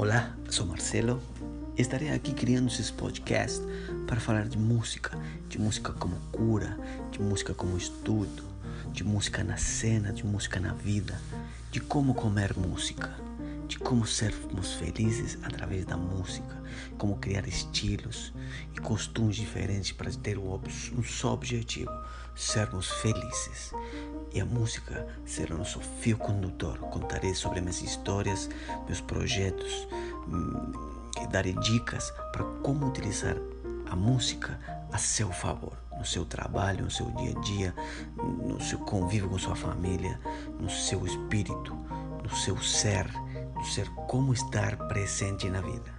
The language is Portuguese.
Olá, sou Marcelo. Estarei aqui criando esse podcast para falar de música, de música como cura, de música como estudo, de música na cena, de música na vida, de como comer música, de como sermos felizes através da música, como criar estilos e costumes diferentes para ter um, só objetivo: sermos felizes e a música será o nosso fio condutor. Contarei sobre minhas histórias, meus projetos e darei dicas para como utilizar a música a seu favor, no seu trabalho, no seu dia a dia, no seu convívio com sua família, no seu espírito, no seu ser, no ser como estar presente na vida.